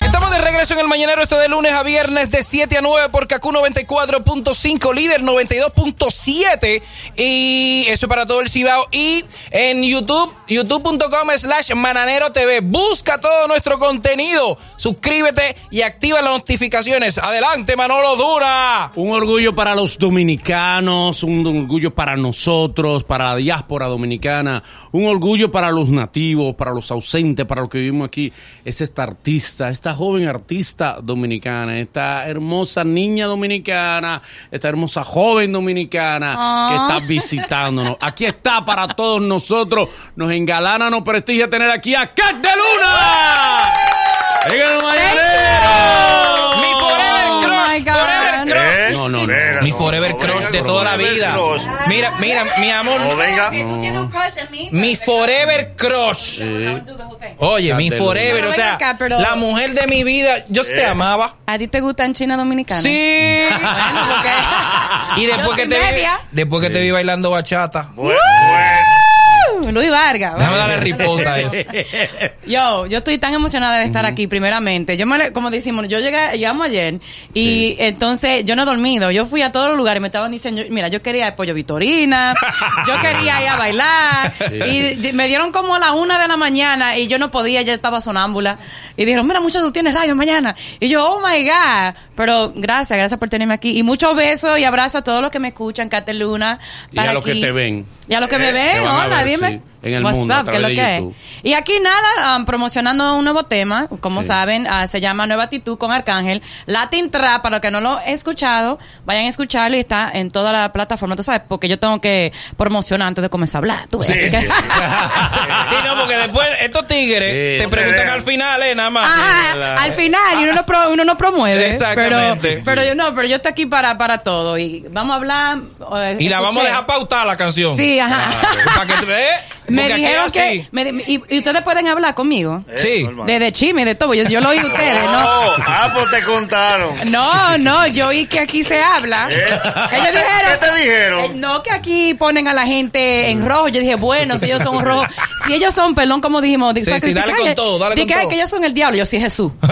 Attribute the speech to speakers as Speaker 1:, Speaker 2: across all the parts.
Speaker 1: Estamos de regreso en el Mañanero, esto de lunes a viernes de 7 a 9 por KQ 94.5, líder 92.7 y eso para todo el Cibao y en YouTube, youtube.com slash mananero TV. Busca todo nuestro contenido, suscríbete y activa las notificaciones. Adelante Manolo Dura.
Speaker 2: Un orgullo para los dominicanos, un orgullo para nosotros, para la diáspora dominicana, un orgullo para los nativos, para los ausentes, para los que vivimos aquí. Es esta artista, esta joven artista dominicana, esta hermosa niña dominicana, esta hermosa joven dominicana que está visitándonos. Aquí está para todos nosotros. Nos engalana, nos prestigia tener aquí a Cat de Luna. En el
Speaker 1: Mi Forever
Speaker 2: no
Speaker 1: Crush de toda la vida. Mira, mira, mi amor.
Speaker 3: No venga.
Speaker 4: ¿Tú tienes un crush en?
Speaker 1: Mi Forever Crush. Oye, mi Forever, o sea, la mujer de mi vida, yo te amaba.
Speaker 4: ¿A ti te gustan China Dominicana?
Speaker 1: Sí. Y después que te vi, después que te vi bailando bachata.
Speaker 3: Bueno,
Speaker 4: Luis Vargas.
Speaker 1: Déjame darle riposta a eso.
Speaker 4: Yo, yo estoy tan emocionada de estar aquí, primeramente. Yo me, como decimos, yo llegué, llegamos ayer y entonces yo no he dormido. Yo fui a todos los lugares y me estaban diciendo, mira, yo quería el pollo Vitorina, yo quería ir a bailar y me dieron como a la una de la mañana y yo no podía, ya estaba sonámbula. Y dijeron, mira, muchos tú tienes radio mañana. Y yo, oh my God. Pero gracias, gracias por tenerme aquí. Y muchos besos y abrazos a todos los que me escuchan, Cateluna.
Speaker 2: Y a los que te ven.
Speaker 4: Y a los que me
Speaker 3: Eh,
Speaker 4: ven, hola,
Speaker 2: ver,
Speaker 4: dime.
Speaker 2: sí, right. En el
Speaker 4: What's
Speaker 2: mundo, a
Speaker 4: up, ¿Qué es
Speaker 2: través
Speaker 4: lo
Speaker 2: de
Speaker 4: que es? Y aquí nada, um, promocionando un nuevo tema, como
Speaker 2: Sí.
Speaker 4: saben, ah, se llama Nueva Actitud con Arcángel. Latin Trap, para los que no lo he escuchado, vayan a escucharlo y está en toda la plataforma, tú sabes, porque yo tengo que promocionar antes de comenzar a hablar. ¿tú ves?
Speaker 3: Sí,
Speaker 4: Así que-
Speaker 3: sí, sí.
Speaker 1: Sí, no, porque después estos tigres
Speaker 2: Sí.
Speaker 1: te preguntan al final, eh, nada más.
Speaker 4: Ajá, al final y uno no, pro- uno no promueve
Speaker 1: Exactamente.
Speaker 4: pero, pero yo no pero yo estoy aquí para para todo y vamos a hablar eh,
Speaker 1: Y la vamos a dejar pautar la canción.
Speaker 4: sí ajá
Speaker 1: Para que ¿eh?
Speaker 4: Me dijeron que me- y, y ustedes pueden hablar conmigo
Speaker 1: Sí.
Speaker 3: normal.
Speaker 4: de, de chisme de todo yo, yo lo oí ustedes no
Speaker 3: Oh, ah, pues te contaron.
Speaker 4: No, no, yo oí que aquí se habla.
Speaker 3: ¿Eh?
Speaker 4: Ellos
Speaker 3: ¿Qué te-
Speaker 4: dijeron.
Speaker 3: qué te dijeron?
Speaker 4: Eh, no, que aquí ponen a la gente en rojo. Yo dije, bueno, si ellos son rojos. Si ellos son, perdón, como dijimos.
Speaker 1: Sí, sí, dale con todo, dale con
Speaker 4: que,
Speaker 1: todo.
Speaker 4: que ellos son el diablo. Yo sí, Jesús.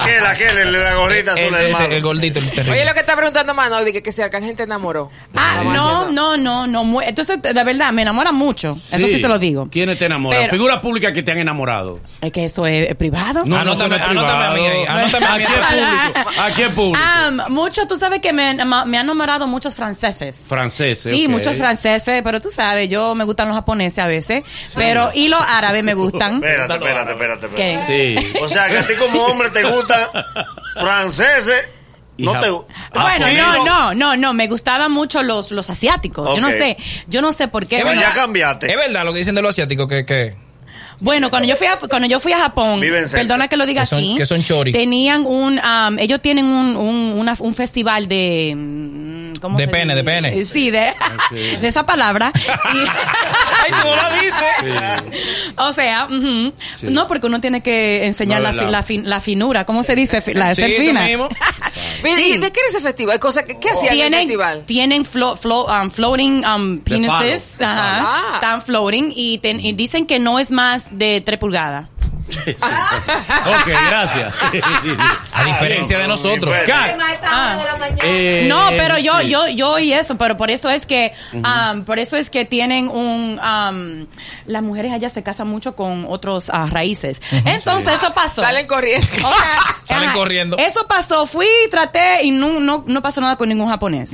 Speaker 3: Aquel, aquel, el de la gorrita
Speaker 1: El,
Speaker 3: azul,
Speaker 1: ese,
Speaker 3: hermano.
Speaker 1: el gordito, el terrible.
Speaker 5: Oye, lo que está preguntando Manol, que, que si Arcángel te enamoró.
Speaker 4: ah, no, no, no, no. Entonces, de verdad, me enamora mucho. Eso sí te lo digo.
Speaker 2: ¿Quiénes te enamoran?
Speaker 4: Pero-
Speaker 2: Figuras públicas que te han enamorado.
Speaker 4: Es que eso es, privado.
Speaker 2: No,
Speaker 1: Anótame-
Speaker 2: no
Speaker 1: anótame a mí ahí, anótame a mí.
Speaker 2: Aquí es público. Aquí es público.
Speaker 4: Ah, mucho, tú sabes que me, me han enamorado muchos franceses.
Speaker 2: Franceses.
Speaker 4: Sí, muchos franceses, pero tú sabes, yo me gustan los japoneses a veces, pero y los árabes me gustan.
Speaker 3: Espérate, espérate, espérate.
Speaker 4: ¿Qué?
Speaker 3: espérate.
Speaker 2: Sí.
Speaker 3: O sea, que a ti como hombre te gustan franceses, no te ah,
Speaker 4: Bueno, no, no, no, no, me gustaban mucho los, los asiáticos. Yo no sé, yo no sé por qué.
Speaker 1: Es
Speaker 4: Bueno,
Speaker 3: ya cambiaste.
Speaker 1: Es verdad lo que dicen de los asiáticos, que, que
Speaker 4: bueno, cuando yo fui a, cuando yo fui a Japón, perdona que lo diga
Speaker 1: Que son-
Speaker 4: así,
Speaker 1: que son chori.
Speaker 4: tenían un, um, ellos tienen un, un, una- un festival de, mm, ¿cómo
Speaker 1: De
Speaker 4: se
Speaker 1: pene,
Speaker 4: dice?
Speaker 1: de pene.
Speaker 4: Sí, de,
Speaker 2: sí.
Speaker 4: de esa palabra. Y-
Speaker 1: ¡Ay, tú no la dices!
Speaker 4: O sea, ujú. no, porque uno tiene que enseñar
Speaker 2: No,
Speaker 4: la,
Speaker 2: la-
Speaker 4: fi- la, fin- la finura, ¿cómo se dice? La
Speaker 1: Sí,
Speaker 4: fina.
Speaker 1: mismo.
Speaker 4: Sí.
Speaker 5: ¿y ¿De qué era ese festival? Cosa, ¿Qué, qué hacían en el
Speaker 4: Tienen,
Speaker 5: festival?
Speaker 4: tienen flo- flo- um, floating um, penises, ajá.
Speaker 5: Ah.
Speaker 4: están floating y, ten- y dicen que no es más de 3 pulgadas.
Speaker 2: Ok, gracias.
Speaker 1: A diferencia de nosotros.
Speaker 4: Ah.
Speaker 2: eh,
Speaker 4: No, pero yo,
Speaker 2: sí.
Speaker 4: yo, yo oí eso, pero por eso es que, um, por eso es que tienen un, um, las mujeres allá se casan mucho con otros ah, raíces. Entonces eso pasó.
Speaker 5: Salen corriendo.
Speaker 4: O sea,
Speaker 1: Salen corriendo.
Speaker 4: Eso pasó, fui, traté y no, no, no pasó nada con ningún japonés.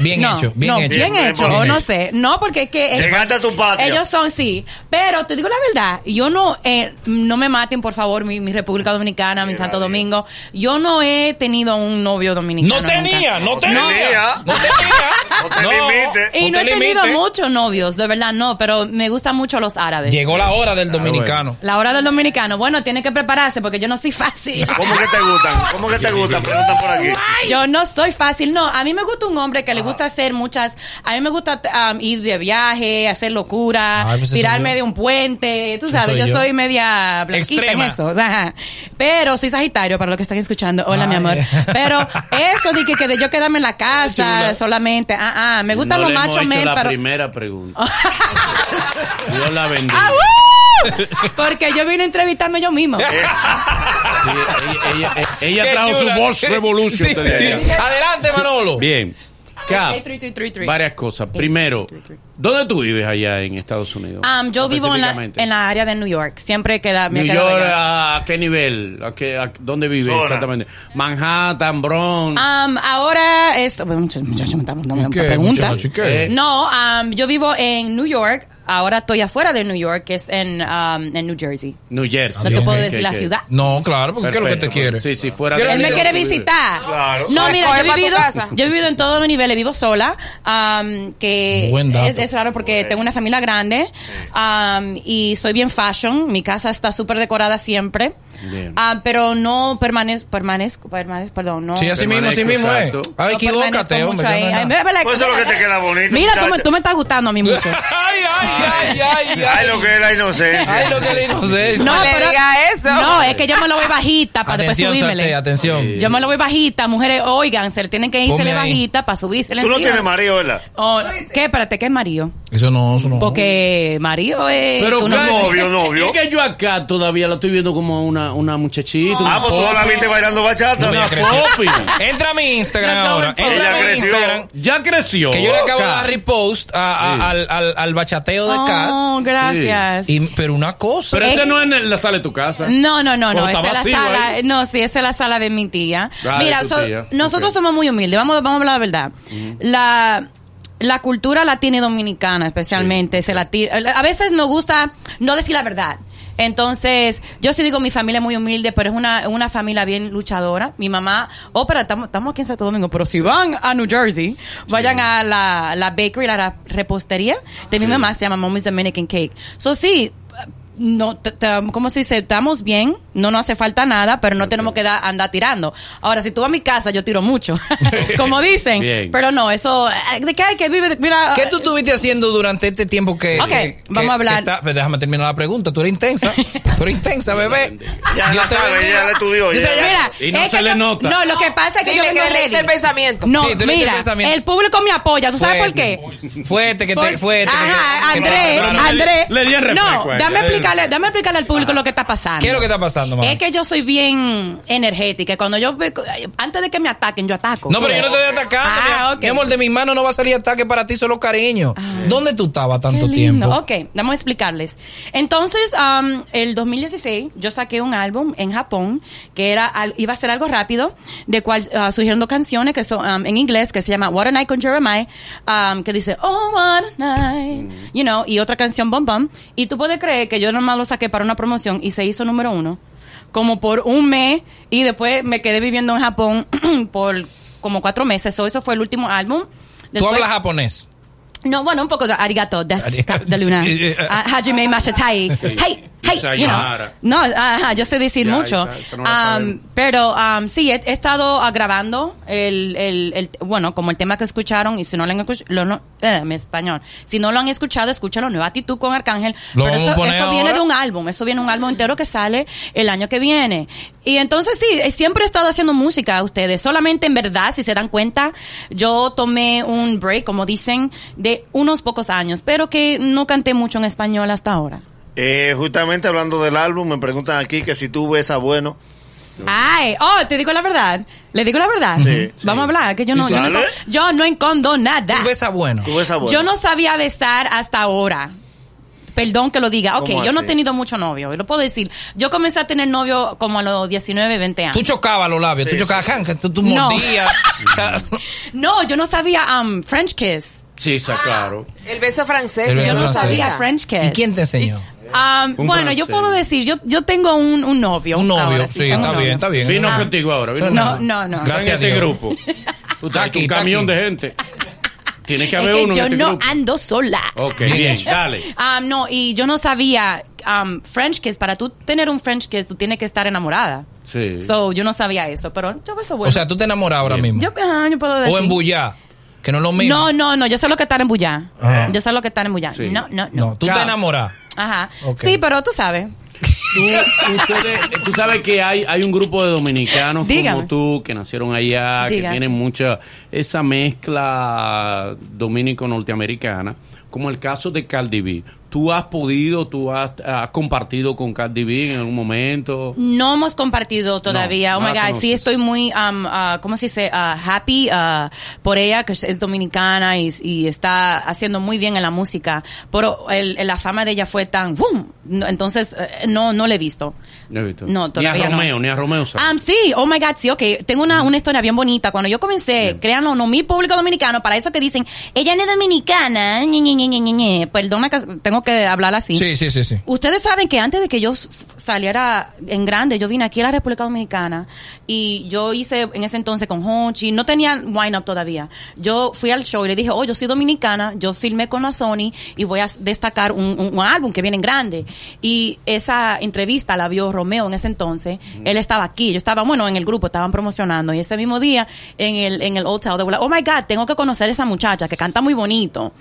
Speaker 1: Bien
Speaker 4: no,
Speaker 1: hecho, bien
Speaker 4: no,
Speaker 1: hecho.
Speaker 4: bien
Speaker 3: Bien,
Speaker 4: hecho,
Speaker 3: bien
Speaker 4: o no sé. No, porque es que...
Speaker 3: Llegaste a tu patio.
Speaker 4: Ellos son, sí. Pero te digo la verdad, yo no, eh, no me maten, por favor, mi, mi República Dominicana, mi
Speaker 3: Mira,
Speaker 4: Santo. Domingo. Yo no he tenido un novio dominicano.
Speaker 1: No tenía,
Speaker 4: nunca.
Speaker 1: no tenía. No tenía.
Speaker 3: No te limites.
Speaker 4: Y no,
Speaker 1: te
Speaker 4: he tenido muchos novios, de verdad no, pero me gustan mucho los árabes.
Speaker 1: Llegó la hora del dominicano.
Speaker 4: La hora del dominicano. Bueno, tiene que prepararse porque yo no soy fácil.
Speaker 3: ¿Cómo que te gustan? ¿Cómo que te gustan? Preguntan por aquí.
Speaker 4: Yo no soy fácil, no. A mí me gusta un hombre que le gusta hacer muchas. A mí me gusta um, ir de viaje, hacer locura,
Speaker 1: Ay, pues
Speaker 4: tirarme de un puente. Tú sabes,
Speaker 1: soy
Speaker 4: yo,
Speaker 1: yo.
Speaker 4: soy media en
Speaker 1: Extrema.
Speaker 4: eso. Ajá. Pero soy Sagitario, para los que están escuchando. Hola, mi amor. Pero eso de que, que de yo quedarme en la casa
Speaker 2: Chula.
Speaker 4: solamente. Ah, ah, me gustan
Speaker 2: no
Speaker 4: los machos men,
Speaker 2: la
Speaker 4: pero.
Speaker 2: primera pregunta. Dios la bendiga.
Speaker 4: ¡Ah! Porque yo vine a entrevistarme yo mismo.
Speaker 2: Sí, ella trajo
Speaker 1: chula.
Speaker 2: su voz
Speaker 1: Sí,
Speaker 2: revolution.
Speaker 1: sí, sí. Adelante, Manolo.
Speaker 2: Bien. Cap, varias cosas. Primero, ¿dónde tú vives allá en Estados Unidos?
Speaker 4: Um, yo vivo en la, en la área de New York. Siempre queda, me
Speaker 2: New York,
Speaker 4: allá.
Speaker 2: ¿a qué nivel? ¿A qué, a- ¿Dónde vives
Speaker 3: Zona.
Speaker 2: exactamente? Manhattan, Bronx.
Speaker 4: Um, ahora es. bueno, Muchachos, me están.
Speaker 2: Eh.
Speaker 4: No, um, yo vivo en New York. Ahora estoy afuera de New York, que es en, um, en New Jersey.
Speaker 2: New Jersey.
Speaker 4: No te puedo decir la ciudad.
Speaker 6: No, claro, porque ¿qué es lo que te quiere?
Speaker 2: Sí, sí, fuera
Speaker 6: ¿Qué
Speaker 2: de
Speaker 6: es
Speaker 4: Él me quiere visitar.
Speaker 3: Claro.
Speaker 4: No, mira, yo he vivido,
Speaker 5: casa.
Speaker 4: yo he vivido en todos los niveles, vivo sola, um, que
Speaker 6: Buen dato.
Speaker 4: es, es raro porque tengo una familia grande um, y soy bien fashion, mi casa está súper decorada siempre,
Speaker 2: Bien.
Speaker 4: Ah, pero no permanezco, permanezco, permanezco, perdón, no.
Speaker 6: Sí, así mismo, así mismo es.
Speaker 2: Exacto.
Speaker 6: Ay,
Speaker 4: no
Speaker 6: equivócate, hombre.
Speaker 4: ahí.
Speaker 6: no
Speaker 4: Ay,
Speaker 3: Pues eso es lo que te queda bonito.
Speaker 4: Mira, tú, me- tú me estás gustando a mí mucho.
Speaker 1: Ay, ay, ay, ay,
Speaker 3: Ay,
Speaker 1: ay.
Speaker 3: lo que es la inocencia.
Speaker 1: Ay, lo que le inocencia.
Speaker 4: No, pero-
Speaker 5: diga eso.
Speaker 4: No, es que yo me lo voy bajita para después subírmele.
Speaker 6: Atención.
Speaker 4: Yo me lo voy bajita, mujeres, oigan, se le tienen que irse bajita para subirse.
Speaker 3: Tú no tienes marido, ¿verdad?
Speaker 4: Oh, ¿Qué? Espérate, ¿qué es Mario?
Speaker 6: Eso no, eso no.
Speaker 4: Porque Mario es...
Speaker 2: Pero
Speaker 4: tú no-
Speaker 3: Novio, novio.
Speaker 2: Es que yo acá todavía la estoy viendo como una, una muchachita.
Speaker 3: Ah,
Speaker 2: una
Speaker 3: pues toda la viste bailando bachata.
Speaker 2: Una
Speaker 6: ya
Speaker 2: popi.
Speaker 1: Entra a mi Instagram ahora. Entra a
Speaker 3: ella
Speaker 1: mi
Speaker 3: creció.
Speaker 1: Instagram.
Speaker 2: Ya creció.
Speaker 1: Que yo le acabo de dar repost a- a-
Speaker 2: Sí.
Speaker 1: al, al, bachateo de Cat.
Speaker 4: Oh, gracias.
Speaker 1: Y, pero una cosa.
Speaker 2: Pero
Speaker 4: Eh,
Speaker 2: ese no es en la sala de tu casa.
Speaker 4: No, no, no, no. Esa es la sala.
Speaker 2: ahí.
Speaker 4: No, sí, esa es la sala de mi tía.
Speaker 2: Ah,
Speaker 4: Mira, so-
Speaker 2: tía.
Speaker 4: nosotros somos muy humildes. Vamos, vamos a hablar la verdad. La la cultura latina y dominicana, especialmente, se la tira- A veces nos gusta no decir la verdad. Entonces, yo sí digo, mi familia es muy humilde, pero es una, una familia bien luchadora. Mi mamá, oh, pero estamos, estamos aquí en Santo Domingo, pero si van a New Jersey, vayan a la, la bakery, la repostería de mi mamá, se llama Mommy's Dominican Cake. So, sí, no, ¿cómo se dice? Estamos bien, no nos hace falta nada, pero no tenemos que da- andar tirando. Ahora, si tú vas a mi casa, yo tiro mucho, como dicen.
Speaker 2: Bien.
Speaker 4: Pero no, eso, eh, ¿de qué hay que vive? Mira,
Speaker 1: ¿Qué tú estuviste haciendo durante este tiempo que...
Speaker 4: Ok,
Speaker 1: que-
Speaker 4: vamos
Speaker 1: que-
Speaker 4: a hablar.
Speaker 1: está- déjame terminar la pregunta. Tú eres intensa. Tú eres intensa, bebé.
Speaker 3: Ya la
Speaker 1: te
Speaker 3: sabe, ya la estudió,
Speaker 1: Dice,
Speaker 3: ya.
Speaker 4: Mira,
Speaker 2: Y no
Speaker 4: es
Speaker 2: se
Speaker 4: que
Speaker 2: le nota.
Speaker 4: No, lo que pasa es que
Speaker 5: Dile
Speaker 4: yo vengo
Speaker 5: que
Speaker 4: ready.
Speaker 5: el pensamiento.
Speaker 4: No,
Speaker 1: Sí, el
Speaker 4: mira,
Speaker 1: pensamiento.
Speaker 4: el público me apoya. ¿Tú sabes por qué?
Speaker 1: Fuerte, que te... Fuerte,
Speaker 4: Ajá,
Speaker 1: que te-
Speaker 4: André,
Speaker 2: no, no,
Speaker 4: André.
Speaker 2: le- le di el
Speaker 4: No,
Speaker 2: a ella.
Speaker 4: Dame explicarle, dame explicarle al público lo que está pasando.
Speaker 1: ¿Qué es lo que está pasando, mamá?
Speaker 4: Es que yo soy bien energética. Cuando yo antes de que me ataquen, yo ataco.
Speaker 1: No, pero yo no te estoy atacando.
Speaker 4: Ah,
Speaker 1: mi-
Speaker 4: ok.
Speaker 1: Mi amor, de mis manos no va a salir ataque para ti, solo cariño. ¿Dónde tú estabas tanto
Speaker 4: Qué lindo.
Speaker 1: tiempo?
Speaker 4: Ok, vamos a explicarles. Entonces, um, el 2016, yo saqué un álbum en Japón que era iba a ser algo rápido, de cual uh, surgieron dos canciones que son um, en inglés que se llama What a Night con Jeremiah, um, que dice Oh What a Night, you know, y otra canción Bum Bum. Y tú puedes creer que yo nomás lo saqué para una promoción y se hizo número uno, como por un mes y después me quedé viviendo en Japón por como cuatro meses. So, eso fue el último álbum.
Speaker 1: ¿Tú
Speaker 4: Después-
Speaker 1: hablas japonés?
Speaker 4: no, bueno, un poco de arigato, des, de luna.
Speaker 1: Sí, eh,
Speaker 4: Ah, Hajime mashatai. Hey, hey, you know.
Speaker 2: sayonara.
Speaker 4: No, ajá, yo sé decir mucho.
Speaker 2: no.
Speaker 4: Um, pero um, sí, he, he estado grabando el, el, el, bueno, como el tema que escucharon, y si no lo han escuchado, no, eh, mi español, si no lo han escuchado, escúchalo, Nueva Actitud con Arcángel.
Speaker 1: Lo
Speaker 4: pero
Speaker 1: vamos a
Speaker 4: eso,
Speaker 1: poner
Speaker 4: eso viene
Speaker 1: ahora.
Speaker 4: de un álbum, eso viene un álbum entero que sale el año que viene. Y entonces sí, eh, siempre he estado haciendo música a ustedes. Solamente en verdad, si se dan cuenta, yo tomé un break, como dicen, de unos pocos años, pero que no canté mucho en español hasta ahora.
Speaker 3: Eh, justamente hablando del álbum, me preguntan aquí que si tú ves a bueno.
Speaker 4: Ay, oh, te digo la verdad. Le digo la verdad.
Speaker 3: Sí,
Speaker 4: Vamos a hablar, que yo
Speaker 3: Sí,
Speaker 4: no,
Speaker 3: sí.
Speaker 4: yo no, yo no encondo nada.
Speaker 1: ¿Tú ves a bueno?
Speaker 3: Tú ves a bueno.
Speaker 4: Yo no sabía besar hasta ahora. Perdón que lo diga. Ok,
Speaker 3: ¿Cómo
Speaker 4: yo no he tenido mucho novio. Lo puedo decir. Yo comencé a tener novio como a los 19, 20 años.
Speaker 1: Tú chocabas los labios, tú chocabas, que tú, tú
Speaker 4: No.
Speaker 1: mordías.
Speaker 4: No, yo no sabía um, French kiss.
Speaker 2: Sí, está claro.
Speaker 5: El beso francés,
Speaker 1: El beso
Speaker 5: yo no
Speaker 1: francés.
Speaker 5: sabía.
Speaker 4: Sabía French kiss.
Speaker 1: ¿Y quién te enseñó?
Speaker 4: Um, bueno, yo puedo decir, yo, yo tengo un, un novio.
Speaker 1: Un novio,
Speaker 4: ahora,
Speaker 1: sí, está
Speaker 4: novio.
Speaker 1: bien, está bien.
Speaker 2: Vino
Speaker 4: Ah.
Speaker 2: contigo ahora. Vino
Speaker 4: No,
Speaker 2: contigo.
Speaker 4: no, no.
Speaker 1: Gracias a
Speaker 2: este
Speaker 1: Dios.
Speaker 2: grupo. Tú traes
Speaker 1: aquí,
Speaker 2: un camión
Speaker 1: aquí.
Speaker 2: de gente. Tiene que
Speaker 4: Es
Speaker 2: haber
Speaker 4: que
Speaker 2: uno
Speaker 4: yo
Speaker 2: en este
Speaker 4: no
Speaker 2: grupo.
Speaker 4: ando sola.
Speaker 2: Ok, bien, dale.
Speaker 4: Um, no, y yo no sabía um, French kiss. Para tú tener un French kiss, tú tienes que estar enamorada.
Speaker 2: Sí.
Speaker 4: So, yo no sabía eso, pero yo beso bueno.
Speaker 1: O sea, tú te enamoras ahora mismo.
Speaker 4: yo, ajá, yo puedo decir.
Speaker 1: o en Bullá, que no es lo mismo.
Speaker 4: No, no, no, yo sé lo que está en Bullá.
Speaker 1: Ajá.
Speaker 4: Yo sé lo que está en Bullá.
Speaker 2: Sí.
Speaker 4: No, no, no.
Speaker 1: No, tú te enamoras.
Speaker 4: Ajá. Sí, pero tú sabes.
Speaker 2: tú, ustedes, tú sabes que hay, hay un grupo de dominicanos
Speaker 4: Dígame.
Speaker 2: como tú que nacieron allá, que tienen mucha esa mezcla dominico-norteamericana, como el caso de Cardi B. ¿Tú has podido, tú has, has compartido con Cardi B en algún momento?
Speaker 4: No hemos compartido todavía.
Speaker 2: No,
Speaker 4: oh my
Speaker 2: no
Speaker 4: God, sí
Speaker 2: conoces.
Speaker 4: estoy muy, um, uh, ¿cómo se dice? Uh, happy uh, por ella, que es dominicana y, y está haciendo muy bien en la música. Pero el, el- la fama de ella fue tan, ¡boom! No, entonces, eh, no, no la he visto.
Speaker 2: No, he visto.
Speaker 4: No, todavía
Speaker 2: Ni a
Speaker 4: no.
Speaker 2: Romeo, ni a Romeo. ¿sabes?
Speaker 4: Um, sí, oh my God, sí, ok. Tengo una, una historia bien bonita. Cuando yo comencé, créanlo o no, mi público dominicano, para eso que dicen, ella no es dominicana, ñe, ñe, ñe. Perdona que tengo que hablar así.
Speaker 6: Sí, sí, sí, sí.
Speaker 4: Ustedes saben que antes de que yo saliera en grande, yo vine aquí a la República Dominicana y yo hice en ese entonces con Honchi, no tenía Wine Up todavía. Yo fui al show y le dije, oh, yo soy dominicana, yo filmé con la Sony y voy a destacar un, un- un álbum que viene en grande. Y esa entrevista la vio Romeo en ese entonces. Él estaba aquí, yo estaba, bueno, en el grupo, estaban promocionando. Y ese mismo día, en el, en el hotel, de oh my God, tengo que conocer a esa muchacha que canta muy bonito.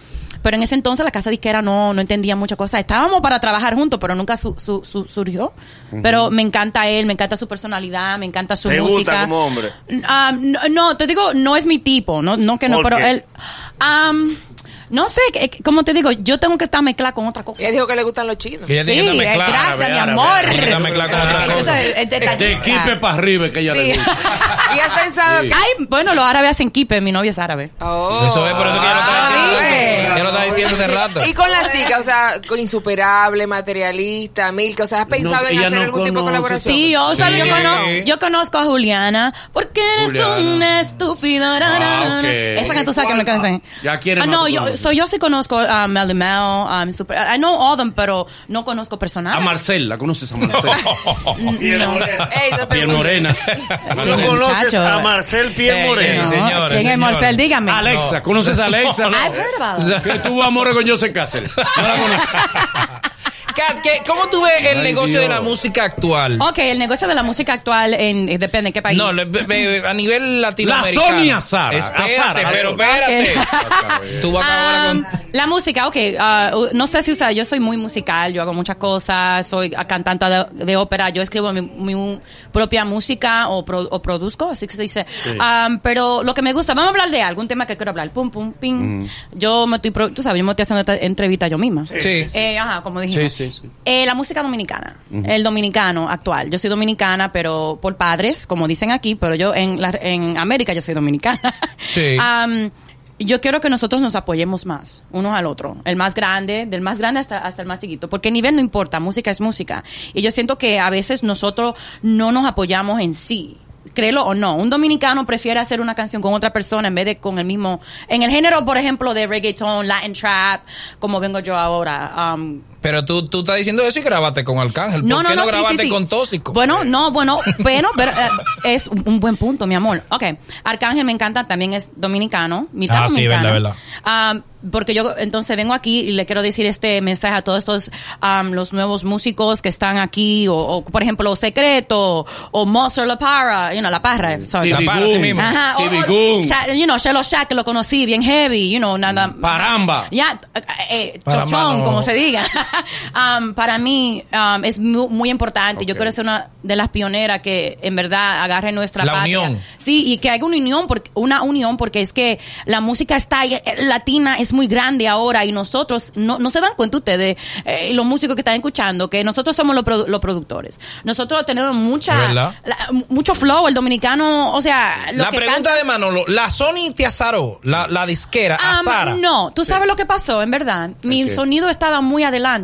Speaker 4: Pero en ese entonces la casa disquera no, no entendía muchas cosas. Estábamos para trabajar juntos, pero nunca su- su- su- surgió. Pero me encanta él, me encanta su personalidad, me encanta su
Speaker 3: ¿Te
Speaker 4: música.
Speaker 3: gusta como hombre?
Speaker 4: Ah, no, no, te digo, no es mi tipo, no, no que no,
Speaker 3: ¿Por
Speaker 4: pero
Speaker 3: qué?
Speaker 4: él, am, no sé, como te digo, yo tengo que estar mezclada con otra cosa.
Speaker 5: Ella dijo que le gustan los chinos.
Speaker 6: Que ella
Speaker 4: Sí,
Speaker 6: tiene que
Speaker 4: eh,
Speaker 6: mezclar.
Speaker 4: gracias,
Speaker 6: árabe,
Speaker 4: mi amor.
Speaker 6: Tiene que con otra cosa.
Speaker 2: De equipe para arriba que ella
Speaker 4: Sí.
Speaker 2: le gusta.
Speaker 5: ¿Y has pensado
Speaker 2: Sí.
Speaker 5: que...
Speaker 4: Ay, bueno, los árabes hacen kipe, mi novio es árabe.
Speaker 5: Oh.
Speaker 6: Eso es por eso que ya lo está
Speaker 5: Ah,
Speaker 6: diciendo. Ya lo está diciendo hace rato.
Speaker 5: Y con las chicas, o sea, insuperable, materialista, Milka, o sea, ¿has pensado
Speaker 2: No,
Speaker 5: en
Speaker 2: ella
Speaker 5: hacer
Speaker 2: no
Speaker 5: algún tipo de colaboración?
Speaker 4: Sí, yo. ¿sabes? yo, conozco, yo conozco a Juliana. Porque eres
Speaker 2: Juliana.
Speaker 4: un estúpido.
Speaker 2: Ah.
Speaker 4: Esa que tú sabes que me cansé.
Speaker 2: Ya quiere
Speaker 4: Ah, no, yo. So, yo sí conozco a Melly Mel. Um, super, I know all them, pero no conozco personal.
Speaker 2: A Marcel, ¿la conoces a Marcel?
Speaker 3: Piel morena.
Speaker 5: Ey, no
Speaker 2: Piel morena.
Speaker 3: ¿Tú
Speaker 2: Marcel.
Speaker 3: conoces a Marcel Piel Morena?
Speaker 4: No,
Speaker 6: ey, señores,
Speaker 4: ¿Quién es. Marcel? Dígame.
Speaker 2: Alexa, ¿conoces a Alexa?
Speaker 6: No.
Speaker 4: I've heard about.
Speaker 2: Que tuvo amores con Joseph Castle. No la conoces.
Speaker 1: Kat, ¿qué- ¿cómo tú ves el
Speaker 2: Ay,
Speaker 1: negocio de la música actual?
Speaker 4: Ok, el negocio de la música actual en, eh, depende de qué país.
Speaker 1: No, le- be- be- a nivel latinoamericano.
Speaker 2: La Sonia Sara.
Speaker 1: Espérate,
Speaker 2: A Sara.
Speaker 1: pero espérate. Tú vas a acabar
Speaker 4: Um,
Speaker 1: con...
Speaker 4: La música, ok. ah, uh, no sé si o sea, yo soy muy musical, yo hago muchas cosas, soy ah, cantante de, de ópera, yo escribo mi, mi propia música o, pro- o produzco, así que se dice. Um, pero lo que me gusta, vamos a hablar de algún tema que quiero hablar. Pum, pum, ping. Yo me estoy, pro- tú sabes, yo me estoy haciendo esta entrevista yo misma.
Speaker 1: Sí.
Speaker 4: Eh, ajá, como dijimos.
Speaker 2: Sí, sí, sí.
Speaker 4: Eh, la música dominicana, el dominicano actual. Yo soy dominicana, pero por padres, como dicen aquí, pero yo en, la, en América yo soy dominicana.
Speaker 6: Sí.
Speaker 4: Am, yo quiero que nosotros nos apoyemos más, unos al otro. El más grande, del más grande hasta, hasta el más chiquito. Porque el nivel no importa, música es música. Y yo siento que a veces nosotros no nos apoyamos en sí. Créelo o no, un dominicano prefiere hacer una canción con otra persona en vez de con el mismo. En el género, por ejemplo, de reggaeton, Latin trap, como vengo yo ahora. am,
Speaker 1: Pero tú, tú estás diciendo eso y grabaste con Arcángel. ¿Por
Speaker 4: no,
Speaker 1: qué
Speaker 4: no,
Speaker 1: no,
Speaker 4: no, sí,
Speaker 1: grabaste
Speaker 4: sí, sí.
Speaker 1: con Tóxico?
Speaker 4: Bueno, no, bueno, pero, pero, eh, es un buen punto, mi amor. Ok, Arcángel me encanta, también es dominicano, mitad
Speaker 6: Ah, sí, verdad, verdad.
Speaker 4: Ah, porque yo entonces vengo aquí y le quiero decir este mensaje a todos estos am, los nuevos músicos que están aquí o, o, por ejemplo Secreto o Monster La Parra, you know, La Parra, sorry.
Speaker 1: La
Speaker 2: TV
Speaker 1: para, sí mismo.
Speaker 4: Ajá, o-. Sha- you know, Shelo Shack, que lo conocí, bien heavy, you know, nada.
Speaker 2: Paramba.
Speaker 4: Ya, eh, eh,
Speaker 6: Paramba
Speaker 4: chochón,
Speaker 6: no.
Speaker 4: como se diga. Um, para mí um, es mu- muy, importante. Yo
Speaker 2: Ok.
Speaker 4: quiero ser una de las pioneras que en verdad agarre nuestra
Speaker 1: La
Speaker 4: patria.
Speaker 1: unión.
Speaker 4: Sí, y que haga una unión, porque, una unión, porque es que la música está eh, latina es muy grande ahora y nosotros no, no se dan cuenta ustedes, eh, los músicos que están escuchando, que nosotros somos los, produ- los productores. Nosotros tenemos mucha, la- mucho flow, el dominicano, o sea, lo
Speaker 1: La
Speaker 4: que
Speaker 1: pregunta
Speaker 4: canta-
Speaker 1: de Manolo, la Sony te azaró, la, la disquera,
Speaker 4: Ah,
Speaker 1: azara.
Speaker 4: no, tú sabes lo que pasó, en verdad. Mi sonido estaba muy adelante.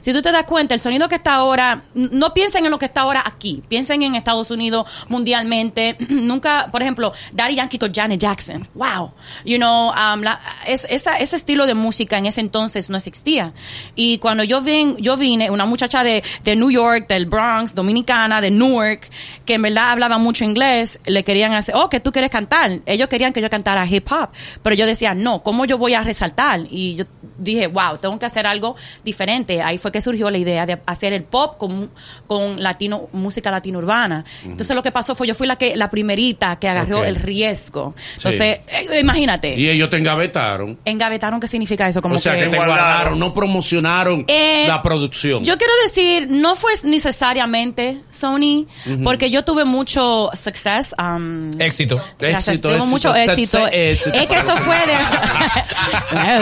Speaker 4: Si tú te das cuenta, el sonido que está ahora, no piensen en lo que está ahora aquí, piensen en Estados Unidos mundialmente. Nunca, por ejemplo, Daddy Yankee con Janet Jackson. Wow. You know, um, es- ese estilo de música en ese entonces no existía. Y cuando yo, yo vine, una muchacha de, de New York, del Bronx, dominicana, de Newark, que en verdad hablaba mucho inglés, le querían hacer, oh, que tú quieres cantar. Ellos querían que yo cantara hip hop. Pero yo decía, no, ¿cómo yo voy a resaltar? Y yo dije, wow, tengo que hacer algo diferente. Ahí fue que surgió la idea de hacer el pop con, con latino, música latino urbana. Entonces lo que pasó fue, yo fui la que la primerita que agarró el riesgo. Entonces, eh, imagínate,
Speaker 2: Y ellos te engavetaron.
Speaker 4: engavetaron, ¿qué significa eso? Como
Speaker 2: o sea, que, te
Speaker 3: Guardaron.
Speaker 2: guardaron, no promocionaron
Speaker 4: Eh,
Speaker 2: la producción.
Speaker 4: Yo quiero decir, no fue necesariamente Sony, porque yo tuve mucho success. um,
Speaker 1: Éxito.
Speaker 4: Gracias,
Speaker 2: Éxito,
Speaker 4: mucho éxito. Es que eso fue de.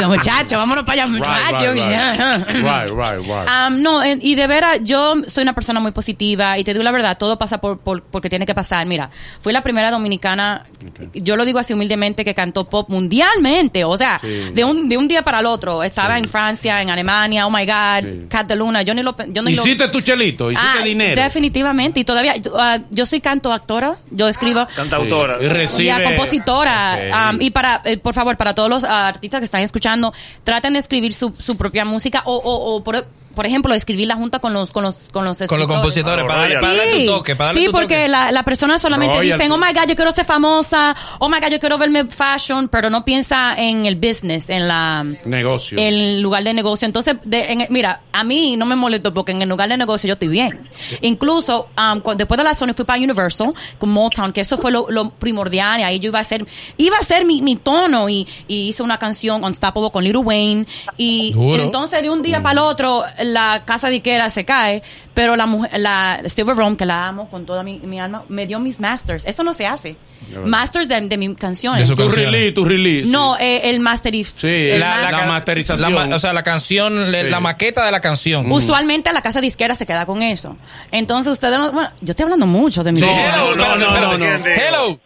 Speaker 4: Muchachos, vámonos para allá,
Speaker 2: Right,
Speaker 4: muchachos.
Speaker 2: right, right. Right, right, right.
Speaker 4: Um, no, y de veras, yo soy una persona muy positiva y te digo la verdad, todo pasa por, por- porque tiene que pasar. Mira, fui la primera dominicana, yo lo digo así humildemente, que cantó pop mundialmente, o sea,
Speaker 2: Sí.
Speaker 4: de, un, de un día para el otro. Estaba en Francia, en Alemania, oh my God,
Speaker 2: Sí.
Speaker 4: Cat de Luna, yo ni lo... Yo ni lo-
Speaker 2: Hiciste tu chelito, hiciste
Speaker 4: Ah,
Speaker 2: dinero.
Speaker 4: Definitivamente, y todavía, uh, yo soy canto actora, yo escribo...
Speaker 3: Cantautora.
Speaker 2: Sí. Y recibe-
Speaker 4: Y a compositora.
Speaker 2: Ok.
Speaker 4: um, y para, eh, por favor, para todos los ah, artistas que están escuchando, traten de escribir su, su propia música o, o, o por, por ejemplo, escribirla junta con los, con los, con los
Speaker 1: Con los compositores, para darle,
Speaker 3: Sí.
Speaker 1: para darle tu toque, para darle
Speaker 4: sí,
Speaker 1: tu
Speaker 4: porque
Speaker 1: toque.
Speaker 4: la, la persona solamente dicen, oh my God, yo quiero ser famosa, oh my God, yo quiero verme fashion, pero no piensa en el business, en la
Speaker 2: Negocio.
Speaker 4: el lugar de negocio. Entonces, de- en- mira, a mí no me molesto porque en el lugar de negocio yo estoy bien. Incluso, um, cu- después de la Sony fui para Universal con Motown, que eso fue lo, lo primordial, y ahí yo iba a ser, iba a ser mi, mi tono, y, y hice una canción Unstoppable con Little Wayne, y entonces de un día para el otro, la casa disquera se cae, pero la mujer, la Silver Rome, que la amo con toda mi, mi alma, me dio mis masters. Eso no se hace. Masters de, de mis canciones.
Speaker 1: De
Speaker 2: tu release, tu release.
Speaker 4: No, eh, el masteriz.
Speaker 2: Sí,
Speaker 4: el
Speaker 2: la- masterización.
Speaker 1: la o sea, la canción,
Speaker 2: Sí.
Speaker 1: la maqueta de la canción.
Speaker 4: Usualmente la casa disquera se queda con eso. Entonces ustedes no, bueno, yo estoy hablando mucho de mi
Speaker 1: Sí,
Speaker 2: No,
Speaker 1: hello,
Speaker 2: no, no, no.
Speaker 1: Hello.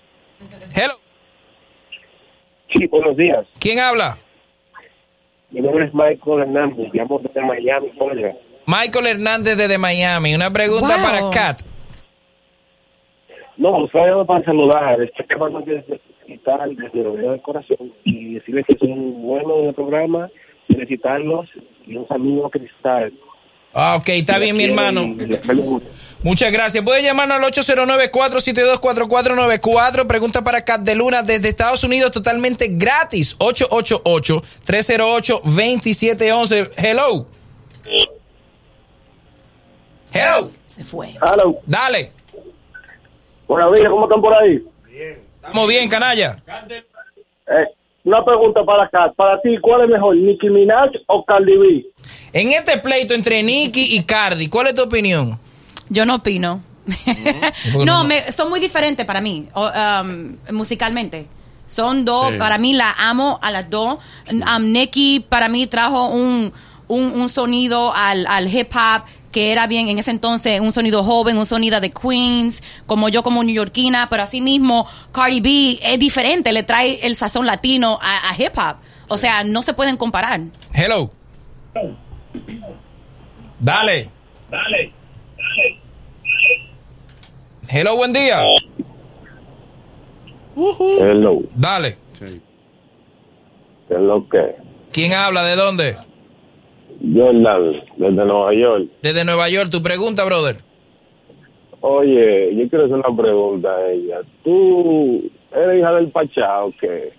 Speaker 1: Hello.
Speaker 7: Sí, buenos días.
Speaker 1: ¿Quién habla?
Speaker 7: Mi nombre es Michael Hernández, llamo desde Miami, Florida.
Speaker 1: Michael Hernández desde Miami. Una pregunta
Speaker 4: Wow.
Speaker 1: para Kat.
Speaker 7: No, solo llamo para saludar. Estoy llamando desde quitar desde el Rodeo del Corazón y decirles que son buenos en el programa, felicitarlos y un saludo cristal.
Speaker 1: Ah, ok, está bien, mi hermano. Muchas gracias. Puede llamarnos al 809-472-4494. Pregunta para Kat de Luna desde Estados Unidos totalmente gratis. 888-308-2711. Hello. Hello.
Speaker 4: Se fue.
Speaker 7: Hello.
Speaker 1: Dale.
Speaker 7: Buenos días, ¿cómo están por ahí?
Speaker 1: Estamos bien, canalla.
Speaker 7: Eh, una pregunta para acá. Para ti, ¿cuál es mejor, Nicki Minaj o Cardi B?
Speaker 1: En este pleito entre Nicky y Cardi, ¿cuál es tu opinión?
Speaker 4: Yo no opino.
Speaker 1: no?
Speaker 4: no, me, son muy diferentes para mí, um, musicalmente. Son dos,
Speaker 2: Sí.
Speaker 4: para mí la amo a las dos. Um, para mí trajo un, un, un sonido al, al hip hop que era bien en ese entonces un sonido joven, un sonido de Queens, como yo como neoyorquina, pero así mismo Cardi B es diferente, le trae el sazón latino a, a hip hop. O sea, no se pueden comparar.
Speaker 1: Hello. Dale. Hello, buen día.
Speaker 7: Hello.
Speaker 1: Dale.
Speaker 7: ¿Qué es lo que?
Speaker 1: ¿Quién habla? ¿De dónde?
Speaker 7: Jordan, desde Nueva York.
Speaker 1: Desde Nueva York. Tu pregunta, brother.
Speaker 7: Oye, yo quiero hacer una pregunta a ella. ¿Tú eres hija del Pachá o qué?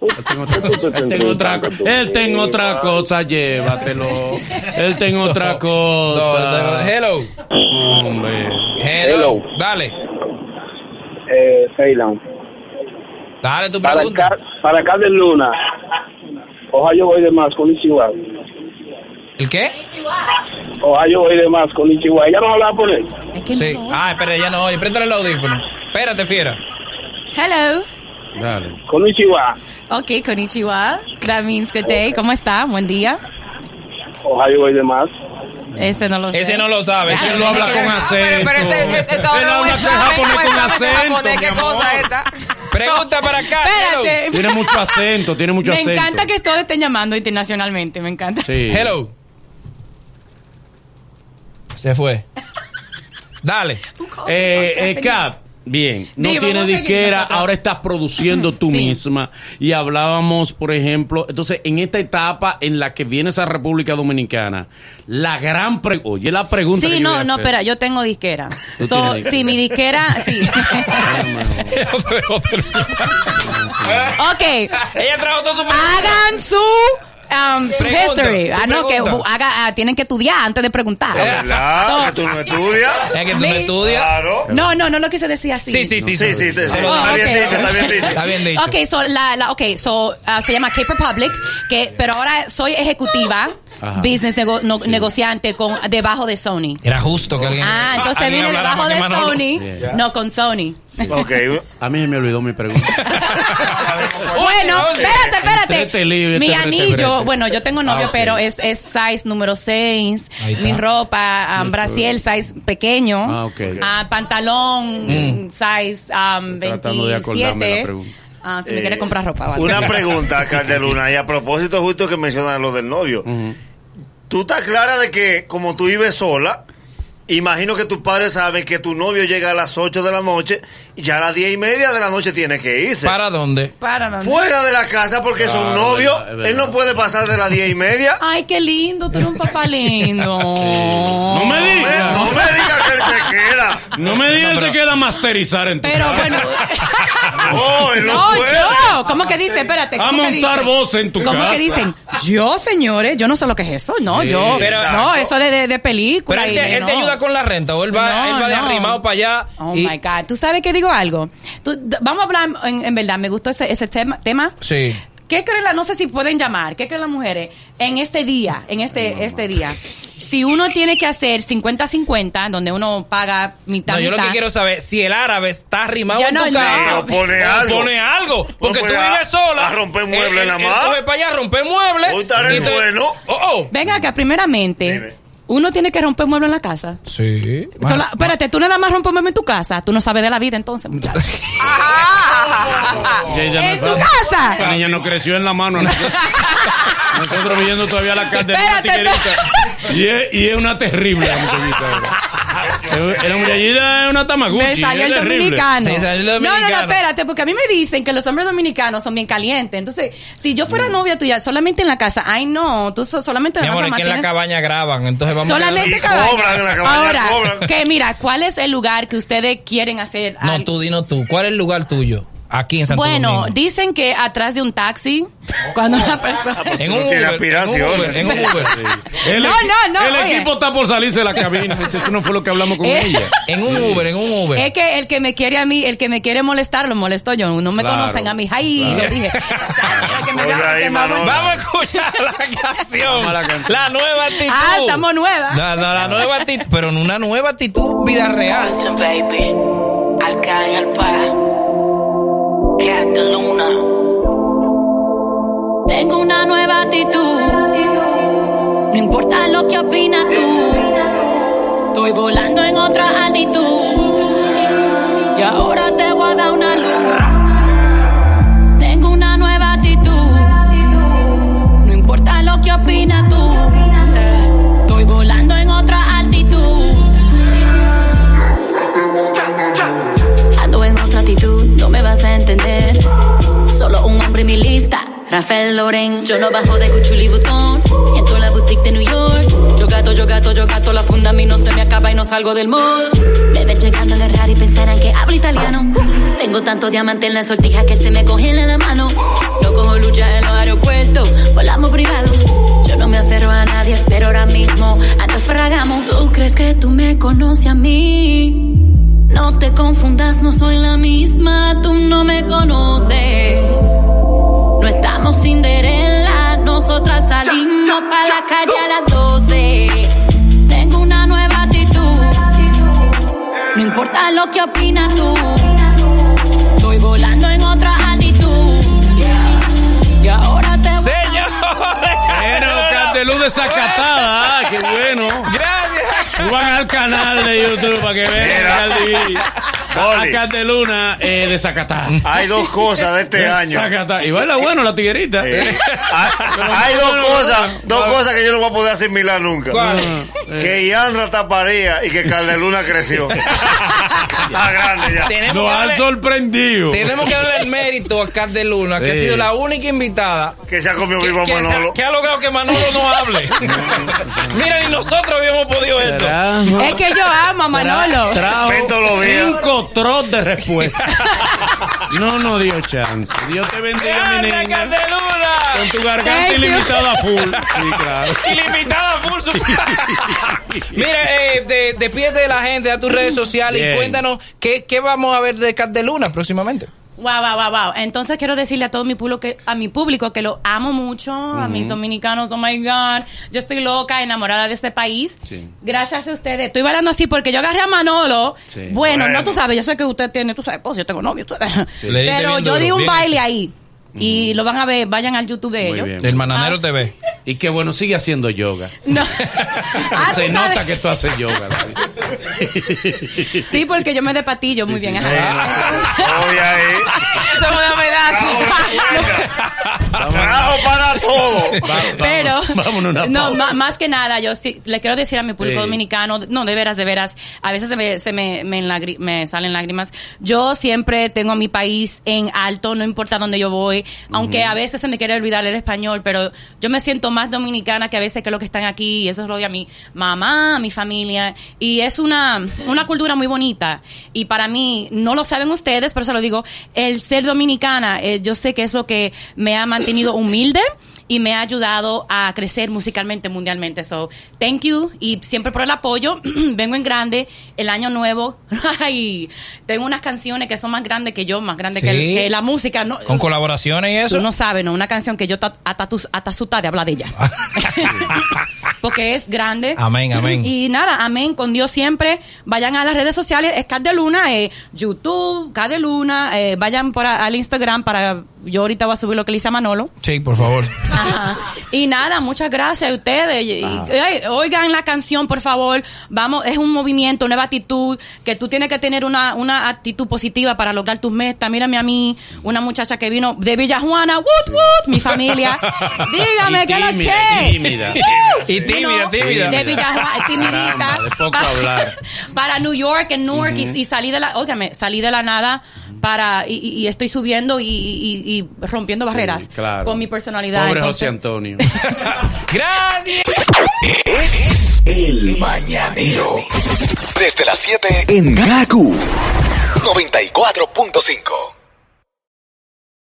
Speaker 2: Él tengo otra cosa. Él tengo otra, cosa, llévatelo. Él tengo otra
Speaker 1: No,
Speaker 2: cosa.
Speaker 1: hello.
Speaker 2: Hombre.
Speaker 1: Hello.
Speaker 7: Hello.
Speaker 1: Dale.
Speaker 7: Eh, Ceylan.
Speaker 1: Dale tu
Speaker 7: Para
Speaker 1: pregunta.
Speaker 7: acá, para acá de Luna. Ohio voy de más con Ichiwa.
Speaker 1: ¿El qué?
Speaker 7: Ohio voy de más con Ichiwa. ¿Ya no hablaba por él?
Speaker 4: Es que
Speaker 1: Sí.
Speaker 4: no.
Speaker 1: Ah, espera, ya no oye. Préndale el audífono. Espérate, fiera.
Speaker 4: Hello.
Speaker 2: Dale.
Speaker 7: Con Ichiwa.
Speaker 4: Ok, konnichiwa. That means good day. ¿Cómo está? Buen día.
Speaker 7: Ohio voy de más.
Speaker 4: Ese no lo sé.
Speaker 1: Ese no lo sabe.
Speaker 4: Ya,
Speaker 1: Él
Speaker 2: lo habla con acento.
Speaker 5: pero, pero este, este,
Speaker 2: Él
Speaker 5: no
Speaker 2: habla
Speaker 5: es
Speaker 2: con
Speaker 5: sabe,
Speaker 2: japonés con
Speaker 5: sabe
Speaker 2: acento,
Speaker 5: qué cosa esta.
Speaker 1: Pregunta para acá.
Speaker 4: Espérate.
Speaker 2: Tiene mucho acento, tiene mucho
Speaker 4: Me
Speaker 2: acento.
Speaker 4: encanta que todos estén llamando internacionalmente. Me encanta.
Speaker 2: Sí.
Speaker 1: Hello. Se fue. Dale.
Speaker 2: Eh, eh, Kat, bien, no
Speaker 4: Digo,
Speaker 2: tiene disquera, ahora estás produciendo tú
Speaker 4: Sí.
Speaker 2: misma. Y hablábamos, por ejemplo, entonces en esta etapa en la que vienes a República Dominicana, la gran pregunta, oye la pregunta. que
Speaker 4: Sí,
Speaker 2: yo voy
Speaker 4: no,
Speaker 2: a
Speaker 4: no,
Speaker 2: hacer.
Speaker 4: espera, yo tengo disquera. So,
Speaker 2: disquera.
Speaker 4: Sí, mi disquera, sí. ok,
Speaker 1: Ella trajo todo su
Speaker 4: hagan su, um, su history.
Speaker 1: ¿Tú
Speaker 4: Ah, no, que haga, ah, tienen que estudiar antes de preguntar.
Speaker 3: ¿Verdad?
Speaker 4: So-
Speaker 3: que tú no estudias.
Speaker 1: Es que tú no estudias.
Speaker 3: Claro.
Speaker 4: No, no, no lo quise decir así.
Speaker 1: Sí, sí, sí.
Speaker 3: Sí, sí, sí,
Speaker 4: Oh,
Speaker 3: está bien
Speaker 4: ok,
Speaker 3: dicho, está bien dicho.
Speaker 1: Está bien dicho.
Speaker 4: Ok, so, la, la, okay, so, ah, se llama Cape Republic, que, pero ahora soy ejecutiva,
Speaker 2: Ajá.
Speaker 4: business nego- no- negociante con, debajo de Sony.
Speaker 1: Era justo que alguien.
Speaker 4: Ah, entonces
Speaker 1: alguien
Speaker 4: vine debajo de
Speaker 1: Manolo.
Speaker 4: Sony,
Speaker 2: Yeah.
Speaker 4: no con Sony.
Speaker 3: Ok.
Speaker 2: A mí se me olvidó mi pregunta.
Speaker 4: Bueno, espérate, espérate.
Speaker 2: Entrete
Speaker 4: Mi anillo, bueno, yo tengo novio,
Speaker 1: Ah,
Speaker 4: pero es, es size número 6.
Speaker 1: Ahí está.
Speaker 4: Mi ropa, um, brasiel size pequeño.
Speaker 2: Ah, ok.
Speaker 4: Ah, pantalón
Speaker 1: Mm.
Speaker 4: size um,
Speaker 2: Tratando de acordarme la
Speaker 4: 27.
Speaker 2: pregunta.
Speaker 4: Ah, si me
Speaker 3: Eh,
Speaker 4: quiere comprar ropa, vale.
Speaker 3: Una pregunta, Cardeluna, y a propósito justo que mencionas lo del novio. ¿Tú estás clara de que como tú vives sola, imagino que tus padres saben que tu novio llega a las 8 de la noche y ya a las 10 y media de la noche tiene que irse?
Speaker 1: ¿Para dónde?
Speaker 4: Para, no.
Speaker 3: Fuera de la casa porque son
Speaker 2: Claro,
Speaker 3: novios.
Speaker 2: es verdad, es
Speaker 3: Él no puede pasar de las 10 y media.
Speaker 4: Ay, qué lindo, tú eres un papá lindo.
Speaker 2: No me
Speaker 3: No
Speaker 2: digas.
Speaker 3: me digas que él se queda.
Speaker 2: No me digas él se queda a masterizar en tu
Speaker 4: Pero
Speaker 2: casa.
Speaker 4: bueno.
Speaker 3: No, él no,
Speaker 4: No,
Speaker 3: puede.
Speaker 4: yo. ¿Cómo que dice? Espérate.
Speaker 2: A
Speaker 4: ¿cómo que
Speaker 2: montar
Speaker 4: dice?
Speaker 2: voz en tu
Speaker 4: ¿Cómo
Speaker 2: casa.
Speaker 4: que dicen? Yo, señores, yo no sé lo que es eso. No,
Speaker 2: Sí,
Speaker 4: yo.
Speaker 1: pero-
Speaker 4: no, eso de, de, de
Speaker 1: Pero
Speaker 4: película.
Speaker 1: él te, él te
Speaker 4: no.
Speaker 1: Con la renta o él va,
Speaker 4: No,
Speaker 1: él va de
Speaker 4: no.
Speaker 1: arrimado para allá.
Speaker 4: Oh
Speaker 1: y-
Speaker 4: my God. ¿Tú sabes que digo algo? Tú- vamos a hablar en, en verdad. Me gustó ese, ese tema. tema.
Speaker 1: Sí.
Speaker 4: ¿Qué creen las, no sé si pueden llamar, qué creen las mujeres en este día, en este, este día? Si uno tiene que hacer 50-50, donde uno paga mitad,
Speaker 1: No, yo lo que quiero saber si el árabe está arrimado
Speaker 4: Ya
Speaker 1: en
Speaker 4: no,
Speaker 1: tu
Speaker 4: no.
Speaker 1: casa.
Speaker 3: Pero pone
Speaker 1: o
Speaker 3: algo.
Speaker 1: Pone algo. Porque tú vives sola.
Speaker 3: a romper muebles
Speaker 1: él
Speaker 3: más.
Speaker 1: coge para allá a romper muebles.
Speaker 3: Hoy
Speaker 1: y te-
Speaker 3: bueno.
Speaker 1: Oh, oh.
Speaker 4: Venga acá, primeramente,
Speaker 3: Dime.
Speaker 4: Uno tiene que romper muebles en la casa.
Speaker 1: Sí.
Speaker 4: Sola- espérate, tú nada más rompes muebles en tu casa. Tú no sabes de la vida entonces, muchacho.
Speaker 2: Que ella no
Speaker 4: ¿En tu casa?
Speaker 2: La niña no creció en la mano. Nosotros, nosotros viendo todavía la carne de una tiguerita. Y es, y es una terrible la. Era muchachita, es una tamaguchi.
Speaker 4: Me salió el dominicano.
Speaker 1: Sí, salió el
Speaker 4: No, no, no,
Speaker 1: dominicano.
Speaker 4: espérate, porque a mí me dicen que los hombres dominicanos son bien calientes. Entonces, si yo fuera novia tuya solamente en la casa, ay no, tú so- solamente en
Speaker 1: Mi
Speaker 4: la
Speaker 1: amor,
Speaker 4: casa
Speaker 1: es que en la cabaña graban. Entonces vamos a
Speaker 4: Solamente cabaña.
Speaker 3: cobran en la cabaña,
Speaker 4: Ahora,
Speaker 3: cobran.
Speaker 4: que mira, ¿cuál es el lugar que ustedes quieren hacer?
Speaker 1: No,
Speaker 4: al-
Speaker 1: tú, dinos tú. ¿Cuál es el lugar tuyo? Aquí en Santo
Speaker 4: Bueno,
Speaker 1: Domingo.
Speaker 4: dicen que atrás de un taxi, cuando una persona...
Speaker 1: En un Uber. En un. Uber. En un Uber.
Speaker 2: El,
Speaker 4: No, no, no,
Speaker 2: El
Speaker 4: oye.
Speaker 2: equipo está por salirse de la cabina. Eso no fue lo que hablamos con
Speaker 4: Eh.
Speaker 2: ella.
Speaker 1: En un Uber. En un Uber.
Speaker 4: Es que el que me quiere a mí, el que me quiere molestar, lo molesto yo. No me
Speaker 2: Claro,
Speaker 4: conocen a mí. Ay,
Speaker 2: claro.
Speaker 4: le dije. "Chacho, el que me
Speaker 3: Oye,
Speaker 4: llama,
Speaker 3: ahí,
Speaker 4: que me
Speaker 3: Manolo.
Speaker 4: hago-
Speaker 1: Vamos a escuchar la canción.
Speaker 2: La
Speaker 1: nueva actitud.
Speaker 4: Ah, estamos nuevas.
Speaker 1: La, la- la nueva actitud, pero en una nueva actitud vida real.
Speaker 8: Austin, baby. Alcan al pa. Cat de Luna.
Speaker 9: Tengo una nueva actitud. No importa lo que opinas tú. Estoy volando en otra altitud. Y ahora te voy a dar una luz. Tengo una nueva actitud. No importa lo que opinas tú. Estoy volando en otra altitud. Ando en otra actitud, no me vas a entender. Solo un hombre en mi lista, Rafael Lorenz. Yo no bajo de Gucci Louis Vuitton, y en toda la boutique de New York. Yo gato, yo gato, yo gato, la funda a mí no se me acaba y no salgo del mall. Me ven llegando en el raro y pensarán que hablo italiano. Tengo tanto diamante en la sortija que se me en la mano. No cojo lucha en los aeropuertos, volamos privado. Yo no me aferro a nadie, pero ahora mismo ando fragamos. ¿Tú crees que tú me conoces a mí? No te confundas, no soy la misma, tú no me conoces. No estamos Cinderella, nosotras salimos para la calle a las 12. Tengo una nueva actitud, no importa lo que opinas tú. Estoy volando en otra altitud. Y ahora te voy a-
Speaker 1: Señores.
Speaker 2: Bueno, Cantelú desacatada. Ah, qué bueno.
Speaker 1: Gracias.
Speaker 2: Suban al canal de YouTube para que vean
Speaker 3: Mira.
Speaker 2: al TV. A
Speaker 3: Oli.
Speaker 2: Canteluna eh, desacatada.
Speaker 3: Hay dos cosas de este año.
Speaker 2: Desacatada. Y baila bueno la tiguerita.
Speaker 3: Eh, hay, hay dos cosas, dos cosas que yo no voy a poder asimilar nunca.
Speaker 1: ¿Cuál?
Speaker 3: Que Yandra taparía y que Cardeluna creció. Está grande ya.
Speaker 1: Tenemos
Speaker 2: Nos han
Speaker 1: darle,
Speaker 2: sorprendido.
Speaker 1: tenemos que darle el mérito a Cat de Luna, que ha sido la única invitada
Speaker 3: Que se ha comido
Speaker 1: que,
Speaker 3: vivo a
Speaker 1: que,
Speaker 3: Manolo.
Speaker 1: que ha logrado que Manolo no hable. Mira, ni nosotros habíamos podido.
Speaker 2: Trajo-
Speaker 4: Es que yo amo a Manolo.
Speaker 2: Trajo
Speaker 3: Ven
Speaker 2: trots de respuesta. No, no dio chance. Dios te bendiga, mi
Speaker 1: ¡Grande,
Speaker 2: niña. Con
Speaker 1: Candeluna!
Speaker 2: tu garganta
Speaker 4: Thank you.
Speaker 2: ilimitada full. Sí, claro.
Speaker 1: Ilimitada full su- Mira, eh, de- despídete de la gente, a tus redes sociales
Speaker 2: Bien.
Speaker 1: y cuéntanos qué, qué vamos a ver de Cat de Luna próximamente.
Speaker 4: Wow, wow, wow, wow. Entonces quiero decirle a todo mi público que, a mi público que lo amo mucho, a mis dominicanos, oh my God. Yo estoy loca, enamorada de este país.
Speaker 2: Sí.
Speaker 4: Gracias a ustedes. Estoy bailando así porque yo agarré a Manolo.
Speaker 2: Sí.
Speaker 4: Bueno,
Speaker 3: Bueno.
Speaker 4: no tú sabes, yo sé que usted tiene, tú sabes, pues yo tengo novio. Pero yo di un
Speaker 1: bien
Speaker 4: baile ahí. Y lo van a ver, vayan al YouTube de
Speaker 2: Muy
Speaker 4: ellos.
Speaker 2: bien.
Speaker 1: Del Mananero
Speaker 4: Ah.
Speaker 1: TV.
Speaker 2: Y qué bueno, sigue haciendo yoga.
Speaker 4: No. Ah,
Speaker 2: Se nota
Speaker 4: sabes.
Speaker 2: que tú haces yoga. sí.
Speaker 4: Sí, porque yo me de patillo, muy
Speaker 2: Sí,
Speaker 4: bien.
Speaker 2: sí.
Speaker 4: ajá.
Speaker 3: Oye, ahí.
Speaker 5: Eso una humedad.
Speaker 3: Carajo para todo.
Speaker 4: Pero,
Speaker 2: vámonos una
Speaker 4: no, más que nada, yo sí, le quiero decir a mi público
Speaker 2: Sí.
Speaker 4: dominicano, no, de veras, de veras, a veces se me, se me, me, enlagri- me salen lágrimas. Yo siempre tengo a mi país en alto, no importa dónde yo voy, aunque a veces se me quiere olvidar el español, pero yo me siento más dominicana que a veces que los que están aquí, y eso es lo de a mi mamá, mi familia, y es una, una cultura muy bonita. Y para mí, no lo saben ustedes, pero se lo digo, el ser dominicana, eh, yo sé que es lo que me ha mantenido humilde y me ha ayudado a crecer musicalmente mundialmente. So, thank you y siempre por el apoyo. Vengo en grande el año nuevo. Ay, tengo unas canciones que son más grandes que yo, más grandes que, el-
Speaker 1: Sí.
Speaker 4: que la música. No,
Speaker 1: Con colaboraciones y eso.
Speaker 4: Tú no sabes, ¿no? Una canción que yo ta- hasta, hasta suta de hablar de ella. Porque es grande.
Speaker 1: Amén, amén.
Speaker 4: Y nada, amén, con Dios siempre. Vayan a las redes sociales, es Cat de Luna, eh, YouTube, Cat de Luna. eh, vayan por a- al Instagram para. Yo ahorita voy a subir lo que le hice a Manolo.
Speaker 1: Sí, por favor.
Speaker 4: Ajá. Y nada, muchas gracias a ustedes. Y- y- ay, oigan la canción, por favor. Vamos, es un movimiento, nueva actitud, que tú tienes que tener una, una actitud positiva para lograr tus metas. Mírame a mí, una muchacha que vino de Villajuana, woot, woot, mi familia. Dígame, ¿qué es lo que?
Speaker 2: y tímida.
Speaker 1: Y tímida, tímida.
Speaker 4: De Villajuana, timidita.
Speaker 2: Caramba, de poco hablar.
Speaker 4: para New York, en Newark, y, y salí de la, óigame, salí de la nada para, y, y- y estoy subiendo y, y- rompiendo barreras
Speaker 2: claro.
Speaker 4: con mi personalidad.
Speaker 2: Pobre
Speaker 4: Entonces-
Speaker 2: José Antonio.
Speaker 1: Gracias.
Speaker 10: Es el mañanero. Desde las 7 en Gaku 94.5.